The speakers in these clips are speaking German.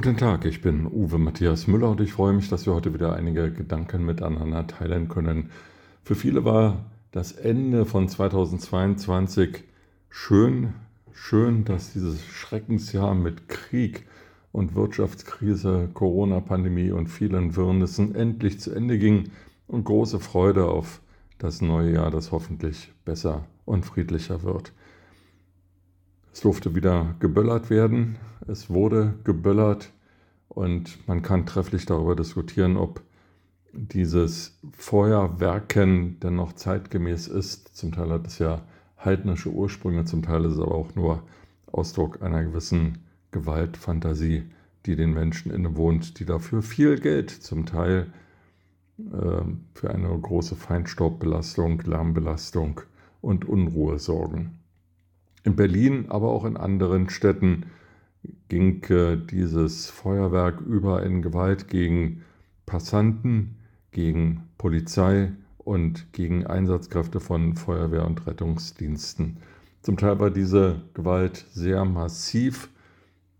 Guten Tag, ich bin Uwe Matthias Müller und ich freue mich, dass wir heute wieder einige Gedanken miteinander teilen können. Für viele war das Ende von 2022 schön, schön, dass dieses Schreckensjahr mit Krieg und Wirtschaftskrise, Corona-Pandemie und vielen Wirrnissen endlich zu Ende ging und große Freude auf das neue Jahr, das hoffentlich besser und friedlicher wird. Es durfte wieder geböllert werden. Es wurde geböllert und man kann trefflich darüber diskutieren, ob dieses Feuerwerken denn noch zeitgemäß ist. Zum Teil hat es ja heidnische Ursprünge, zum Teil ist es aber auch nur Ausdruck einer gewissen Gewaltfantasie, die den Menschen innewohnt, die dafür viel Geld zum Teil äh, für eine große Feinstaubbelastung, Lärmbelastung und Unruhe sorgen. In Berlin, aber auch in anderen Städten ging äh, dieses Feuerwerk über in Gewalt gegen Passanten, gegen Polizei und gegen Einsatzkräfte von Feuerwehr und Rettungsdiensten. Zum Teil war diese Gewalt sehr massiv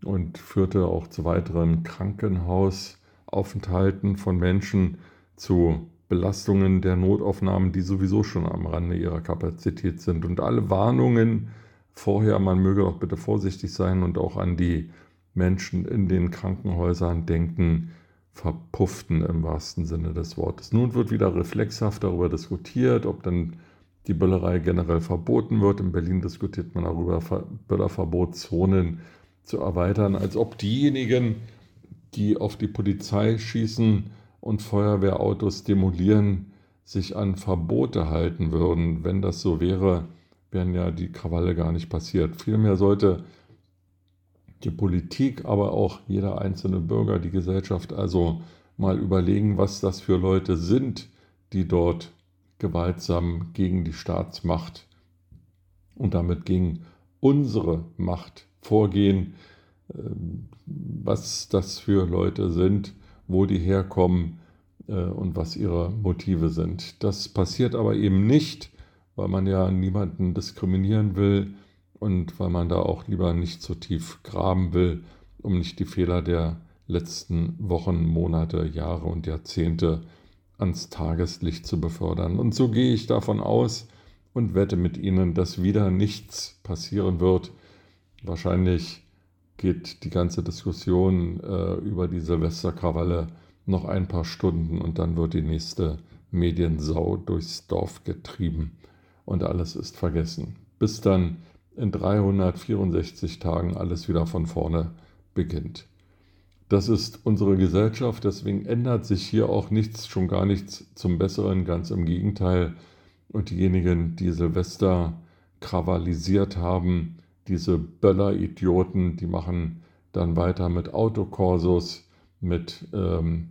und führte auch zu weiteren Krankenhausaufenthalten von Menschen, zu Belastungen der Notaufnahmen, die sowieso schon am Rande ihrer Kapazität sind. Und alle Warnungen vorher, man möge doch bitte vorsichtig sein und auch an die Menschen in den Krankenhäusern denken, verpufften im wahrsten Sinne des Wortes. Nun wird wieder reflexhaft darüber diskutiert, ob dann die Böllerei generell verboten wird. In Berlin diskutiert man darüber, Böllerverbotszonen zu erweitern, als ob diejenigen, die auf die Polizei schießen und Feuerwehrautos demolieren, sich an Verbote halten würden. Wenn das so wäre, wären ja die Krawalle gar nicht passiert. Vielmehr sollte die Politik, aber auch jeder einzelne Bürger, die Gesellschaft also mal überlegen, was das für Leute sind, die dort gewaltsam gegen die Staatsmacht und damit gegen unsere Macht vorgehen, ähm, was das für Leute sind, wo die herkommen äh, und was ihre Motive sind. Das passiert aber eben nicht, weil man ja niemanden diskriminieren will und weil man da auch lieber nicht so tief graben will, um nicht die Fehler der letzten Wochen, Monate, Jahre und Jahrzehnte ans Tageslicht zu befördern. Und so gehe ich davon aus und wette mit Ihnen, dass wieder nichts passieren wird. Wahrscheinlich geht die ganze Diskussion äh, über die Silvesterkrawalle noch ein paar Stunden und dann wird die nächste Mediensau durchs Dorf getrieben und alles ist vergessen. Bis dann in 364 Tagen alles wieder von vorne beginnt. Das ist unsere Gesellschaft, deswegen ändert sich hier auch nichts, schon gar nichts zum Besseren, ganz im Gegenteil. Und diejenigen, die Silvester krawallisiert haben, diese Böller-Idioten, die machen dann weiter mit Autokorsos, mit ähm,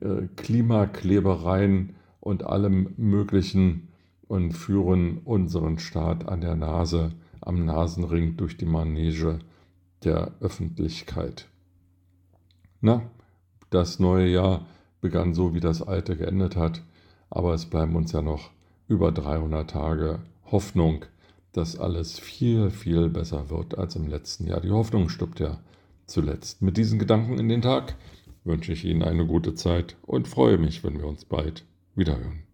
äh, Klimaklebereien und allem Möglichen und führen unseren Staat an der Nase, am Nasenring durch die Manege der Öffentlichkeit. Na, das neue Jahr begann so, wie das alte geendet hat, aber es bleiben uns ja noch über 300 Tage Hoffnung, dass alles viel, viel besser wird als im letzten Jahr. Die Hoffnung stirbt ja zuletzt. Mit diesen Gedanken in den Tag wünsche ich Ihnen eine gute Zeit und freue mich, wenn wir uns bald wiederhören.